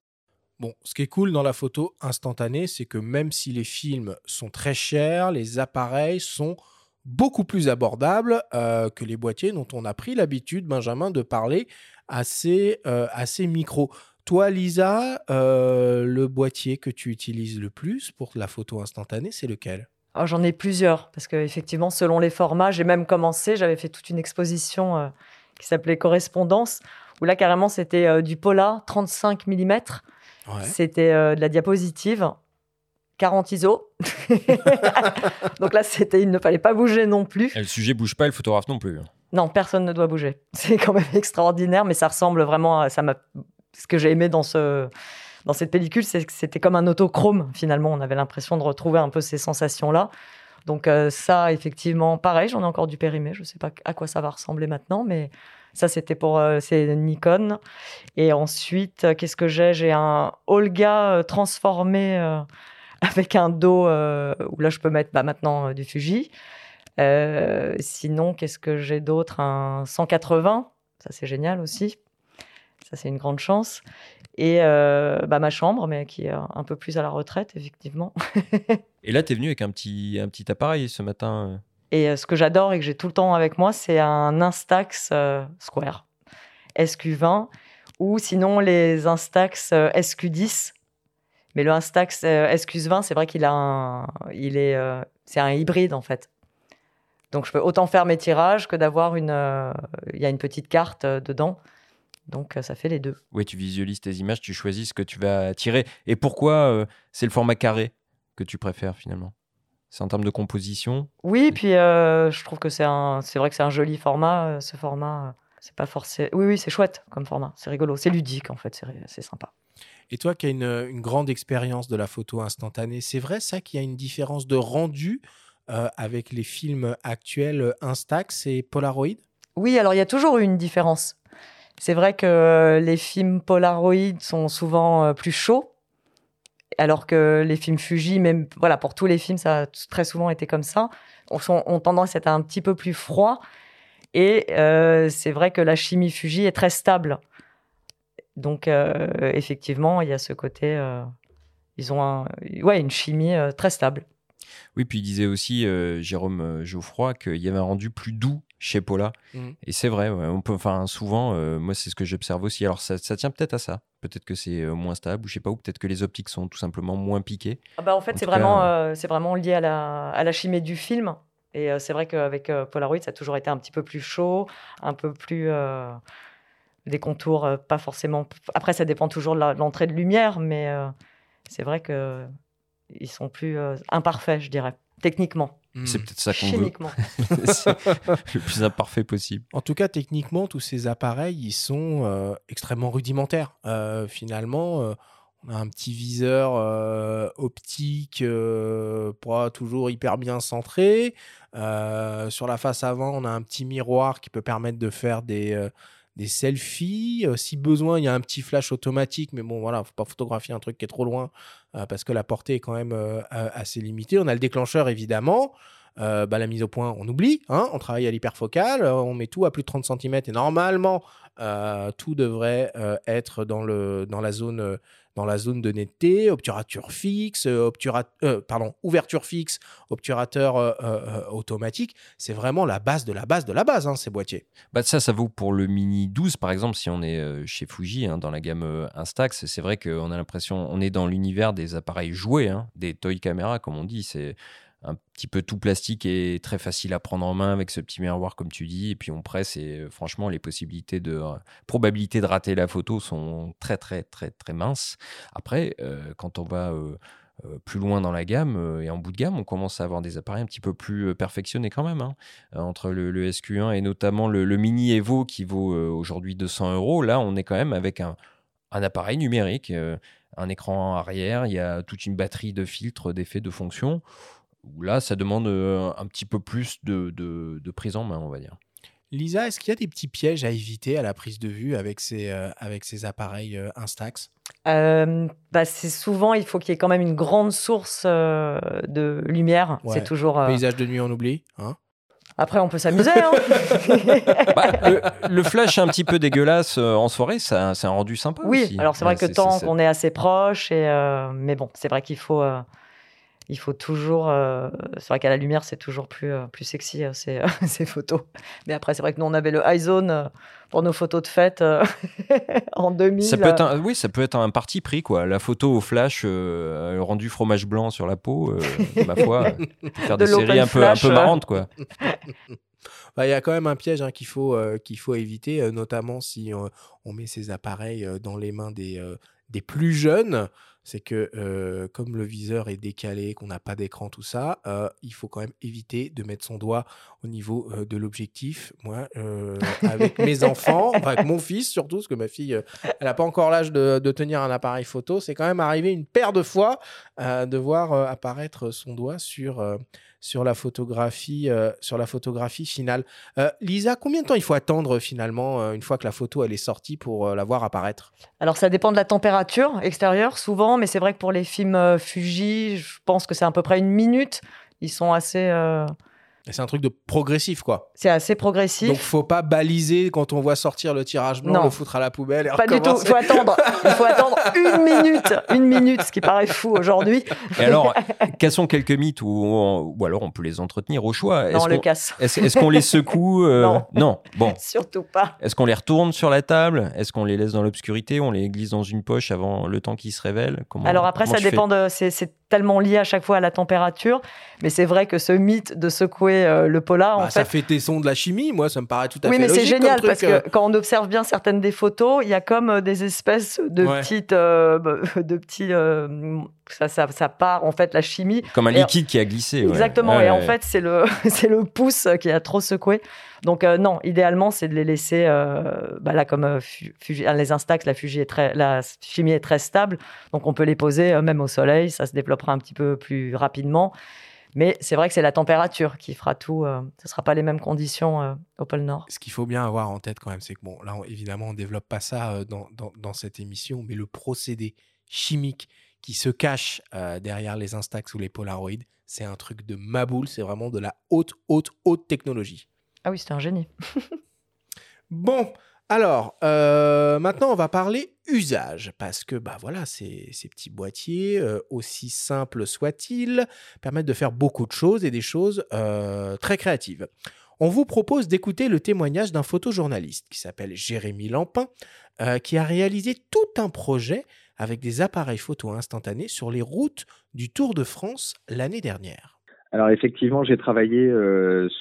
Bon, ce qui est cool dans la photo instantanée, c'est que même si les films sont très chers, les appareils sont beaucoup plus abordables euh, que les boîtiers dont on a pris l'habitude, Benjamin, de parler assez, euh, assez micro. Toi, Lisa, euh, le boîtier que tu utilises le plus pour la photo instantanée, c'est lequel? Oh, J'en ai plusieurs, parce qu'effectivement, selon les formats, j'ai même commencé, j'avais fait toute une exposition qui s'appelait Correspondance, où là, carrément, c'était du Polar 35 mm c'était euh, de la diapositive, 40 ISO. Donc là, c'était, il ne fallait pas bouger non plus. Et le sujet bouge pas, le photographe non plus. Non, personne ne doit bouger. C'est quand même extraordinaire, mais ça ressemble vraiment à ça. Ce que j'ai aimé dans ce dans cette pellicule, c'est que c'était comme un autochrome finalement. On avait l'impression de retrouver un peu ces sensations-là. Donc euh, ça, effectivement, pareil, j'en ai encore du périmé. Je ne sais pas à quoi ça va ressembler maintenant, mais ça, c'était pour euh, c'est Nikon. Et ensuite, euh, qu'est-ce que j'ai? J'ai un Olga transformé avec un dos où là, je peux mettre bah, maintenant du Fuji. Sinon, qu'est-ce que j'ai d'autre? Un 180. Ça, c'est génial aussi. Ça, c'est une grande chance. Et bah, ma chambre, mais qui est un peu plus à la retraite, effectivement. et là, tu es venu avec un petit, un petit appareil ce matin et euh, ce que j'adore et que j'ai tout le temps avec moi, c'est un Instax euh, Square SQ20 ou sinon les Instax euh, SQ10. Mais le Instax SQ20, c'est vrai qu'il a un, il est, c'est un hybride en fait. Donc je peux autant faire mes tirages que d'avoir une, il y a une petite carte dedans. Donc ça fait les deux. Oui, tu visualises tes images, tu choisis ce que tu vas tirer. Et pourquoi c'est le format carré que tu préfères finalement? C'est en termes de composition? Oui, puis euh, je trouve que c'est un, c'est vrai que c'est un joli format. Euh, ce format, euh, c'est pas forcément. Oui, oui, c'est chouette comme format. C'est rigolo, c'est ludique en fait, c'est, sympa. Et toi qui as une, une grande expérience de la photo instantanée, c'est vrai ça qu'il y a une différence de rendu avec les films actuels Instax et Polaroid? Oui, alors il y a toujours eu une différence. C'est vrai que les films Polaroid sont souvent plus chauds alors que les films Fuji, même voilà, pour tous les films, ça a très souvent été comme ça, ont, tendance à être un petit peu plus froids. Et euh, c'est vrai que la chimie Fuji est très stable. Donc, euh, effectivement, il y a ce côté. Euh, ils ont ouais, une chimie très stable. Oui, puis il disait aussi, Jérôme Geoffroy, qu'il y avait un rendu plus doux chez Paula. Mmh. Et c'est vrai, on peut, enfin, souvent, euh, moi, c'est ce que j'observe aussi. Alors, ça, tient peut-être à ça. Peut-être que c'est euh, moins stable, ou je sais pas, ou peut-être que les optiques sont tout simplement moins piquées. Ah bah, en fait, c'est vraiment, euh, c'est vraiment lié à la, à la chimie du film. Et c'est vrai qu'avec Polaroid, ça a toujours été un petit peu plus chaud, un peu plus. des contours pas forcément. Après, ça dépend toujours de l'entrée de lumière, mais c'est vrai que ils sont plus imparfaits, je dirais, techniquement. Hmm. C'est peut-être ça qu'on veut. le plus imparfait possible. En tout cas, techniquement, tous ces appareils, ils sont euh, extrêmement rudimentaires. Euh, finalement, euh, on a un petit viseur optique pas toujours hyper bien centré. sur la face avant, on a un petit miroir qui peut permettre de faire des des selfies. si besoin, il y a un petit flash automatique, mais bon, voilà, faut pas photographier un truc qui est trop loin parce que la portée est quand même assez limitée. On a le déclencheur, évidemment. bah, la mise au point, on oublie. Hein on travaille à l'hyperfocale, on met tout à plus de 30 cm et normalement, tout devrait être dans la zone dans la zone de netteté, obturateur fixe, euh, euh, pardon, ouverture fixe, obturateur euh, automatique. C'est vraiment la base de la base de la base, hein, ces boîtiers. Bah ça, ça vaut pour le Mini 12, par exemple, si on est chez Fuji, hein, dans la gamme Instax. C'est vrai qu'on a l'impression, on est dans l'univers des appareils joués, hein, des toy caméras, comme on dit. C'est un petit peu tout plastique et très facile à prendre en main avec ce petit miroir comme tu dis et puis on presse et euh, franchement les possibilités de euh, probabilité de rater la photo sont très très très très minces après euh, quand on va plus loin dans la gamme et en bout de gamme, on commence à avoir des appareils un petit peu plus perfectionnés quand même. Hein. entre le, SQ1 et notamment le, Mini Evo qui vaut aujourd'hui 200 euros, là on est quand même avec un, appareil numérique, un écran arrière, il y a toute une batterie de filtres, d'effets, de fonctions. Où là, ça demande un petit peu plus de, de prise en main, on va dire. Lisa, est-ce qu'il y a des petits pièges à éviter à la prise de vue avec ces, euh, avec ces appareils euh, Instax? Euh, bah, C'est souvent, il faut qu'il y ait quand même une grande source de lumière. C'est toujours. Paysage de nuit, on oublie. Hein? Après, on peut s'amuser. Hein bah, le, flash un petit peu dégueulasse en soirée, ça, c'est un rendu sympa. Oui, alors c'est vrai que tant qu'on est assez proche, et, mais bon, c'est vrai qu'il faut il faut toujours. Euh, c'est vrai qu'à la lumière, c'est toujours plus, euh, plus sexy euh, ces, ces, photos. Mais après, c'est vrai que nous, on avait le high zone pour nos photos de fête en 2000. Ça peut être oui, ça peut être un parti pris, quoi. La photo au flash, rendu fromage blanc sur la peau, ma foi, faire des séries un peu, un peu marrantes, quoi. Bah, il y a quand même un piège hein, qu'il faut, qu'il faut éviter, notamment si on met ces appareils dans les mains des, des plus jeunes c'est que comme le viseur est décalé, qu'on n'a pas d'écran, tout ça, il faut quand même éviter de mettre son doigt au niveau de l'objectif. Moi, avec mes enfants, avec mon fils surtout, parce que ma fille, elle n'a pas encore l'âge de, de, tenir un appareil photo, c'est quand même arrivé une paire de fois de voir apparaître son doigt sur sur la photographie, euh, sur la photographie finale. Euh, Lisa, combien de temps il faut attendre finalement euh, une fois que la photo elle est sortie pour la voir apparaître? Alors ça dépend de la température extérieure souvent, mais c'est vrai que pour les films Fuji, je pense que c'est à peu près une minute. Ils sont assez c'est un truc de progressif, quoi. C'est assez progressif. Donc, faut pas baliser quand on voit sortir le tirage blanc, le foutre à la poubelle. pas du tout. Il faut attendre. Il faut attendre une minute, une minute, ce qui paraît fou aujourd'hui. Et alors, cassons quelques mythes ou, ou alors on peut les entretenir au choix. Non, on les casse. Est-ce qu'on les secoue euh, non. non. Bon. Surtout pas. Est-ce qu'on les retourne sur la table? Est-ce qu'on les laisse dans l'obscurité? On les glisse dans une poche avant le temps qu'ils se révèlent? Comment, Alors après, ça dépend de. C'est tellement lié à chaque fois à la température. Mais c'est vrai que ce mythe de secouer euh, le polar, en bah, fait. Ça fait tes sons de la chimie, moi, ça me paraît tout à fait Oui, mais c'est génial parce que euh. quand on observe bien certaines des photos, il y a comme euh, des espèces de petites. de petits. Ça, ça, ça, part, en fait, la chimie. Comme un liquide qui a glissé. Exactement. et en fait, c'est le, c'est le pouce qui a trop secoué. Donc, non, idéalement, c'est de les laisser. bah là, comme les Instax, la, est très, la chimie est très stable. Donc, on peut les poser même au soleil. Ça se développera un petit peu plus rapidement. Mais c'est vrai que c'est la température qui fera tout. Euh, ce ne sera pas les mêmes conditions euh, au pôle Nord. Ce qu'il faut bien avoir en tête quand même, c'est que, bon, là, évidemment, on ne développe pas ça euh, dans, dans, cette émission, mais le procédé chimique qui se cache derrière les Instax ou les Polaroids, c'est un truc de maboule, c'est vraiment de la haute, haute, haute technologie. Ah oui, c'est un génie. bon, alors, euh, maintenant, on va parler usage, parce que bah voilà, ces, ces petits boîtiers, euh, aussi simples soient-ils, permettent de faire beaucoup de choses et des choses euh, très créatives. On vous propose d'écouter le témoignage d'un photojournaliste qui s'appelle Jérémy Lampin, qui a réalisé tout un projet avec des appareils photo instantanés sur les routes du Tour de France l'année dernière. Alors effectivement, j'ai travaillé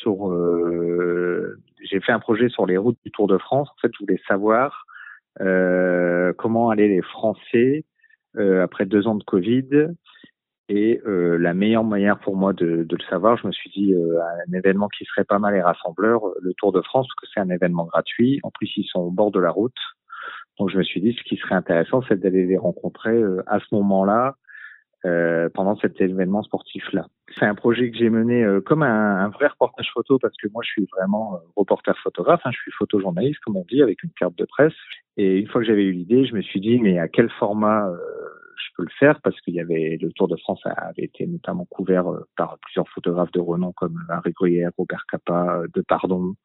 sur j'ai fait un projet sur les routes du Tour de France. En fait, je voulais savoir euh, comment allaient les Français euh, après deux ans de Covid. Et euh, la meilleure manière pour moi de, le savoir, je me suis dit euh, un événement qui serait pas mal et rassembleur, le Tour de France, parce que c'est un événement gratuit. En plus, ils sont au bord de la route. Donc je me suis dit, ce qui serait intéressant, c'est d'aller les rencontrer euh, à ce moment-là, euh, pendant cet événement sportif-là. C'est un projet que j'ai mené euh, comme un, un, vrai reportage photo parce que moi je suis vraiment euh, reporter photographe, hein, je suis photojournaliste comme on dit avec une carte de presse. Et une fois que j'avais eu l'idée, je me suis dit mais à quel format je peux le faire? Parce qu'il y avait le Tour de France avait été notamment couvert par plusieurs photographes de renom comme Henri Gruyère, Robert Capa, De Pardon,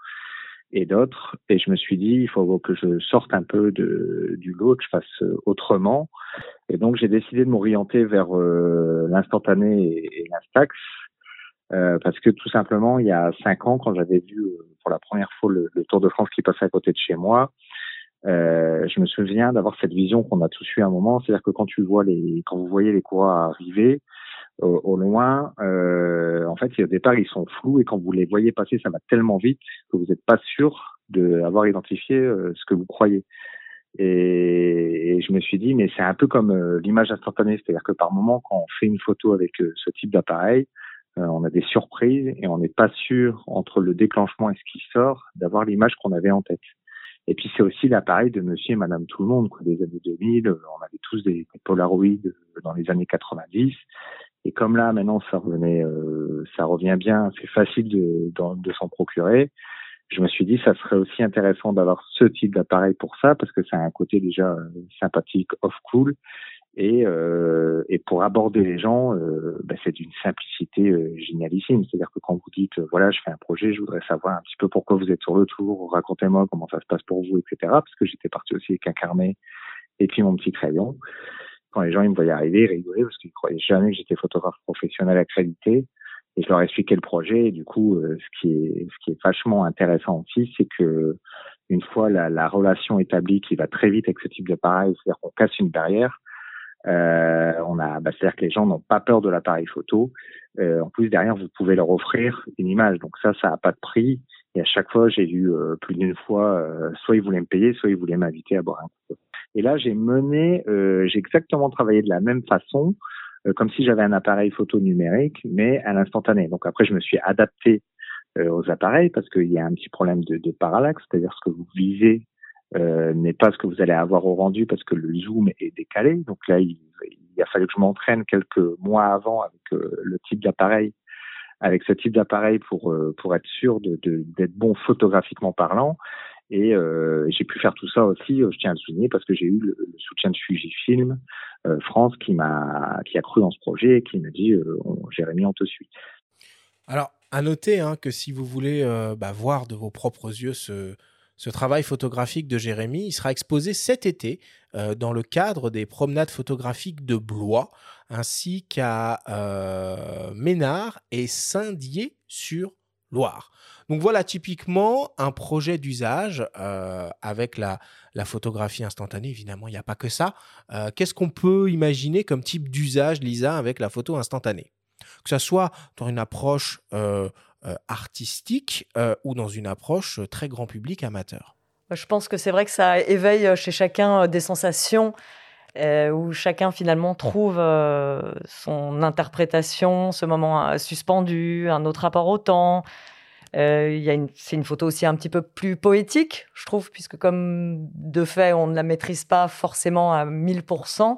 et d'autres. Et je me suis dit, il faut que je sorte un peu de, du lot, que je fasse autrement. Et donc, j'ai décidé de m'orienter vers euh, l'instantané et, l'instax. Euh, parce que tout simplement, il y a cinq ans, quand j'avais vu euh, pour la première fois le, Tour de France qui passait à côté de chez moi, euh, je me souviens d'avoir cette vision qu'on a tous eu à un moment, c'est-à-dire que quand tu vois les, quand vous voyez les coureurs arriver, au, loin, euh, en fait, au départ, ils sont flous et quand vous les voyez passer, ça va tellement vite que vous n'êtes pas sûr d'avoir identifié euh, ce que vous croyez. Et, je me suis dit, mais c'est un peu comme euh, l'image instantanée, c'est-à-dire que par moment, quand on fait une photo avec euh, ce type d'appareil, euh, on a des surprises et on n'est pas sûr entre le déclenchement et ce qui sort d'avoir l'image qu'on avait en tête. Et puis c'est aussi l'appareil de Monsieur et Madame tout le monde, quoi, des années 2000. On avait tous des, des Polaroids dans les années 90. Et comme là maintenant ça revenait, ça revient bien, c'est facile de, de, s'en procurer je me suis dit ça serait aussi intéressant d'avoir ce type d'appareil pour ça parce que ça a un côté déjà euh, sympathique, off cool et, euh, et pour aborder les gens, euh, bah, c'est d'une simplicité euh, génialissime. C'est-à-dire que quand vous dites voilà je fais un projet, je voudrais savoir un petit peu pourquoi vous êtes sur le tour, racontez-moi comment ça se passe pour vous, etc. Parce que j'étais parti aussi avec un carnet et puis mon petit crayon. Les gens ils me voyaient arriver, ils rigolaient parce qu'ils croyaient jamais que j'étais photographe professionnel accrédité et je leur expliquais le projet. Et du coup, euh, ce qui est vachement intéressant aussi, c'est que une fois la, la, relation établie, qui va très vite avec ce type d'appareil, c'est-à-dire qu'on casse une barrière. Euh, bah, c'est-à-dire que les gens n'ont pas peur de l'appareil photo. Euh, en plus, derrière, vous pouvez leur offrir une image. Donc ça, ça a pas de prix. Et à chaque fois, j'ai eu plus d'une fois, soit ils voulaient me payer, soit ils voulaient m'inviter à boire un coup. Et là, j'ai mené, j'ai exactement travaillé de la même façon euh, comme si j'avais un appareil photo numérique, mais à l'instantané. Donc après, je me suis adapté euh, aux appareils parce qu'il y a un petit problème de, parallaxe, c'est-à-dire ce que vous visez euh, n'est pas ce que vous allez avoir au rendu parce que le zoom est décalé. Donc là, il, a fallu que je m'entraîne quelques mois avant avec le type d'appareil, avec ce type d'appareil pour être sûr d'être bon photographiquement parlant. Et euh, j'ai pu faire tout ça aussi, je tiens à le souligner, parce que j'ai eu le, soutien de Fujifilm euh, France qui m'a qui a cru dans ce projet et qui m'a dit euh, Jérémy, on te suit. Alors, à noter hein, que si vous voulez euh, bah, voir de vos propres yeux ce, travail photographique de Jérémy, il sera exposé cet été euh, dans le cadre des promenades photographiques de Blois, ainsi qu'à euh, Ménard et Saint-Dié sur Loire. Donc voilà typiquement un projet d'usage euh, avec la, photographie instantanée. Évidemment, il n'y a pas que ça. Euh, Qu'est-ce qu'on peut imaginer comme type d'usage, Lisa, avec la photo instantanée? Que ce soit dans une approche euh, artistique ou dans une approche très grand public amateur? Je pense que c'est vrai que ça éveille chez chacun des sensations. Où chacun finalement trouve son interprétation, ce moment suspendu, un autre rapport au temps, euh, c'est une photo aussi un petit peu plus poétique, je trouve, puisque comme de fait, on ne la maîtrise pas forcément à 1000%,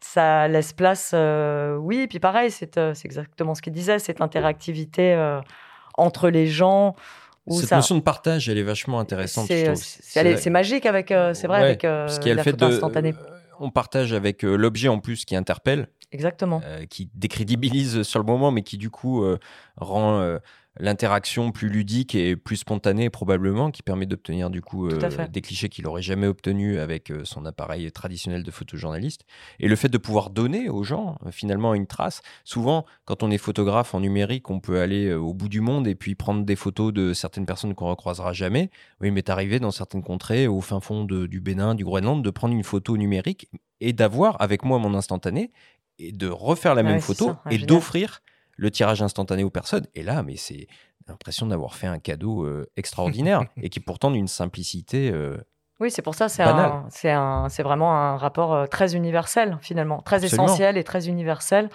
ça laisse place, euh, oui, et puis pareil, euh, c'est exactement ce qu'il disait, cette interactivité entre les gens. Cette notion de partage, elle est vachement intéressante. C'est magique avec, c'est vrai, avec la photo instantanée. On partage avec l'objet en plus qui interpelle. Exactement. qui décrédibilise sur le moment, mais qui du coup rend l'interaction plus ludique et plus spontanée probablement, qui permet d'obtenir du coup euh, des clichés qu'il n'aurait jamais obtenus avec euh, son appareil traditionnel de photojournaliste. Et le fait de pouvoir donner aux gens euh, finalement une trace. Souvent, quand on est photographe en numérique, on peut aller au bout du monde et puis prendre des photos de certaines personnes qu'on recroisera jamais. Oui, mais arrivé dans certaines contrées, au fin fond du Bénin, du Groenland, de prendre une photo numérique et d'avoir avec moi mon instantané et de refaire la même photo et d'offrir le tirage instantané aux personnes. Et là, mais c'est l'impression d'avoir fait un cadeau euh, extraordinaire et qui pourtant d'une simplicité. Euh, oui, c'est pour ça, c'est c'est vraiment un rapport euh, très universel finalement, très essentiel et très universel.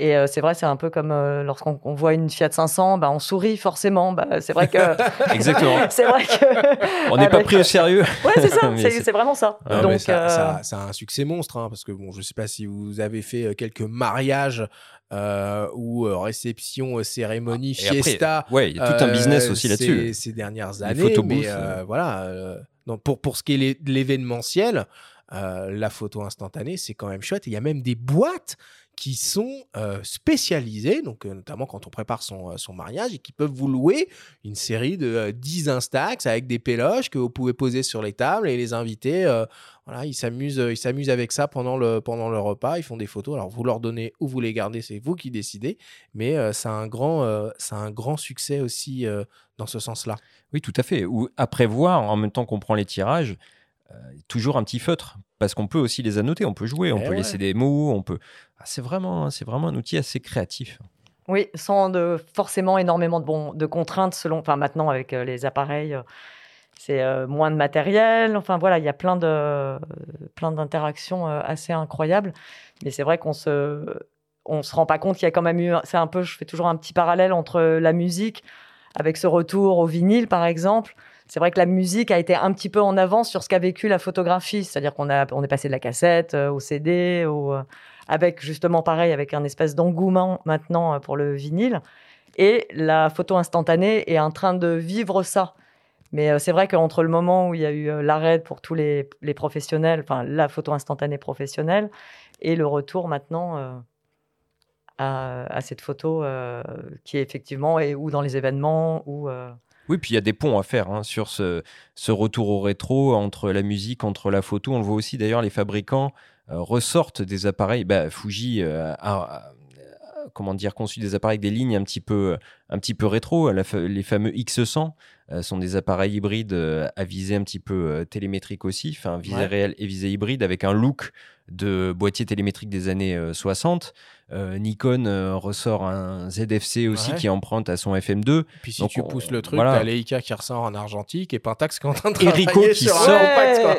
Et c'est vrai, c'est un peu comme lorsqu'on voit une Fiat 500, bah, on sourit forcément. Bah, c'est vrai que. Exactement. c'est vrai que. On n'est pas pris au sérieux. ouais, c'est ça. c'est vraiment ça. Donc, ça, ça, a un succès monstre, hein, parce que bon, je sais pas si vous avez fait quelques mariages euh, ou euh, réception, euh, cérémonie, ah, fiesta. ouais, il y a tout un business aussi là-dessus. Ces, dernières années, mais voilà. donc pour pour ce qui est de l'événementiel, la photo instantanée, c'est quand même chouette. Il y a même des boîtes qui sont euh, spécialisés, donc euh, notamment quand on prépare son, euh, son, mariage, et qui peuvent vous louer une série de 10 Instax avec des péloches que vous pouvez poser sur les tables et les invités, voilà, ils s'amusent, ils s'amusent avec ça pendant le, pendant le repas, ils font des photos. Alors vous leur donnez ou vous les gardez, c'est vous qui décidez, mais ça, a un grand, ça a un grand succès aussi dans ce sens-là. Oui, tout à fait. Ou à prévoir, en même temps qu'on prend les tirages, toujours un petit feutre parce qu'on peut aussi les annoter, on peut jouer, on eh peut laisser des mots, on peut. Ah, c'est vraiment, c'est vraiment un outil assez créatif. Oui, sans de, forcément énormément de, bon, de contraintes selon. Enfin, maintenant avec euh, les appareils, euh, c'est euh, moins de matériel. Enfin voilà, il y a plein de plein d'interactions euh, assez incroyables. Mais c'est vrai qu'on se on se rend pas compte qu'il y a quand même eu. C'est un peu, je fais toujours un petit parallèle entre la musique avec ce retour au vinyle par exemple. C'est vrai que la musique a été un petit peu en avance sur ce qu'a vécu la photographie, c'est-à-dire qu'on a on est passé de la cassette au CD, au, avec justement pareil avec un espèce d'engouement maintenant pour le vinyle. Et la photo instantanée est en train de vivre ça. Mais euh, c'est vrai qu'entre le moment où il y a eu euh, l'arrêt pour tous les, professionnels, enfin la photo instantanée professionnelle, et le retour maintenant euh, à, cette photo qui est effectivement est ou dans les événements ou oui, puis il y a des ponts à faire hein, sur ce, ce, retour au rétro entre la musique, entre la photo. On le voit aussi d'ailleurs, les fabricants ressortent des appareils. Bah, Fuji a, comment dire, conçu des appareils avec des lignes un petit peu, un petit peu rétro. les fameux X100 euh, sont des appareils hybrides euh, à visée un petit peu euh, télémétrique aussi, enfin visée réelle et visée hybride avec un look de boîtier télémétrique des années 60. Nikon ressort un ZFC aussi qui emprunte à son FM2. Puis si tu pousses le truc, t'as Leica qui ressort en argentique et Pentax qui est en train de travailler Rico qui sort,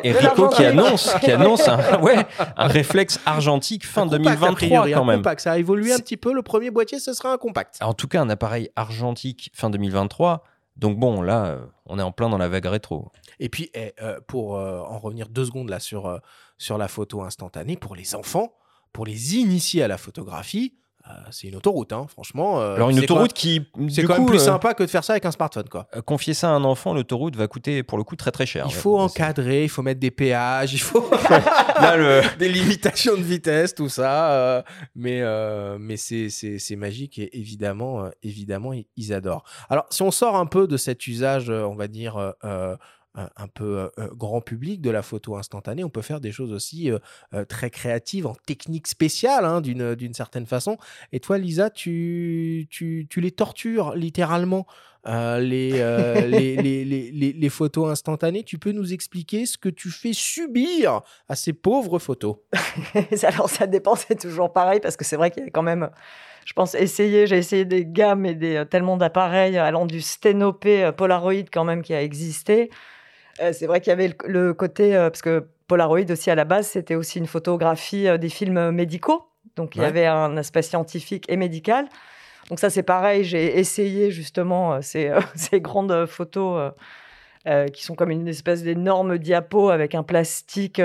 et Rico qui annonce, qui annonce un, ouais, un réflexe argentique fin 2023 quand même. Compact, ça a évolué un petit peu. Le premier boîtier, ce sera un compact. En tout cas, un appareil argentique fin 2023 donc bon, là, euh, on est en plein dans la vague rétro. Et puis, eh, euh, pour euh, en revenir deux secondes là sur, sur la photo instantanée, pour les enfants, pour les initier à la photographie, c'est une autoroute, hein, franchement. Euh, Alors une autoroute qui, c'est quand même plus euh, sympa que de faire ça avec un smartphone, quoi. confier ça à un enfant, l'autoroute va coûter pour le coup très très cher. Il faut encadrer, il faut mettre des péages, il faut des limitations de vitesse, tout ça. mais mais c'est, c'est, magique et évidemment évidemment ils adorent. Alors si on sort un peu de cet usage, on va dire un peu euh, euh, grand public de la photo instantanée, on peut faire des choses aussi euh, très créatives en technique spéciale hein, d'une certaine façon. Et toi, Lisa, tu, tu, tu les tortures littéralement. les, les, les, les, photos instantanées, tu peux nous expliquer ce que tu fais subir à ces pauvres photos? Alors ça dépend, c'est toujours pareil parce que c'est vrai qu'il y a quand même je pense, essayer. J'ai essayé des gammes et des, tellement d'appareils allant du sténopé Polaroid quand même qui a existé euh, c'est vrai qu'il y avait le, côté, euh, parce que Polaroid aussi à la base, c'était aussi une photographie euh, des films médicaux. Donc il y avait un aspect scientifique et médical. Donc ça c'est pareil, j'ai essayé justement ces, ces grandes photos qui sont comme une espèce d'énorme diapo avec un plastique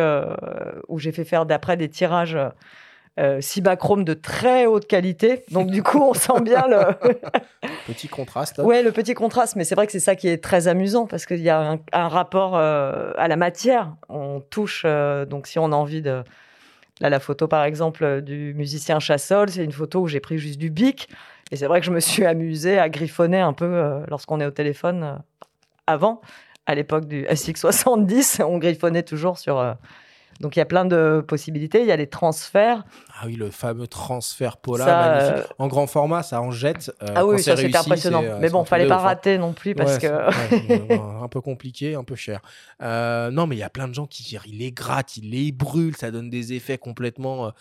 où j'ai fait faire d'après des tirages euh, cibachrome de très haute qualité. Donc du coup, on sent bien le petit contraste. Ouais, le petit contraste. Mais c'est vrai que c'est ça qui est très amusant parce qu'il y a un, rapport euh, à la matière. On touche. Euh, donc si on a envie de Là, la photo, par exemple, du musicien Chassol, c'est une photo où j'ai pris juste du bic. Et c'est vrai que je me suis amusée à griffonner un peu lorsqu'on est au téléphone avant. À l'époque du SX70, on griffonnait toujours sur donc il y a plein de possibilités. Il y a les transferts. Ah oui, le fameux transfert Pola, magnifique. Euh, en grand format, ça en jette. Euh, ah oui, ça c'était impressionnant. Euh, Mais bon, fallait pas rater non plus parce que. un peu compliqué, un peu cher. non, mais il y a plein de gens qui il les gratte, il les brûle, ça donne des effets complètement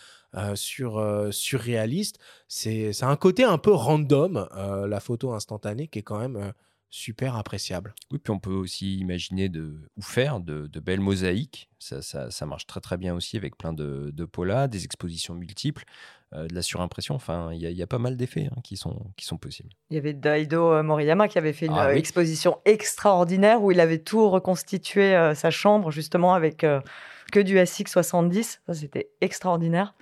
sur, surréalistes. C'est un côté un peu random, la photo instantanée, qui est quand même super appréciable. Oui, puis on peut aussi imaginer de, ou faire de, belles mosaïques. Ça, ça, marche très très bien aussi avec plein de, de polas, des expositions multiples, euh, de la surimpression. Enfin, il y, a pas mal d'effets hein, qui, sont, qui sont possibles. Il y avait Daido euh, Moriyama qui avait fait une ah euh, exposition extraordinaire où il avait tout reconstitué sa chambre justement avec que du SX70. Ça, c'était extraordinaire.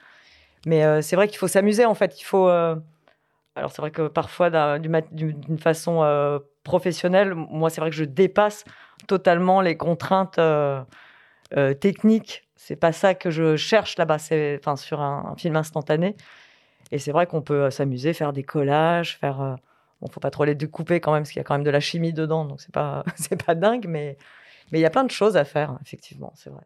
Mais c'est vrai qu'il faut s'amuser en fait. Il faut. Alors c'est vrai que parfois d'une façon professionnel, moi, c'est vrai que je dépasse totalement les contraintes euh, euh, techniques. C'est pas ça que je cherche là-bas, c'est enfin sur un, film instantané. Et c'est vrai qu'on peut euh, s'amuser, faire des collages, faire. Euh, bon, faut pas trop les découper quand même, parce qu'il y a quand même de la chimie dedans, donc c'est pas c'est pas dingue, mais mais il y a plein de choses à faire, effectivement, c'est vrai.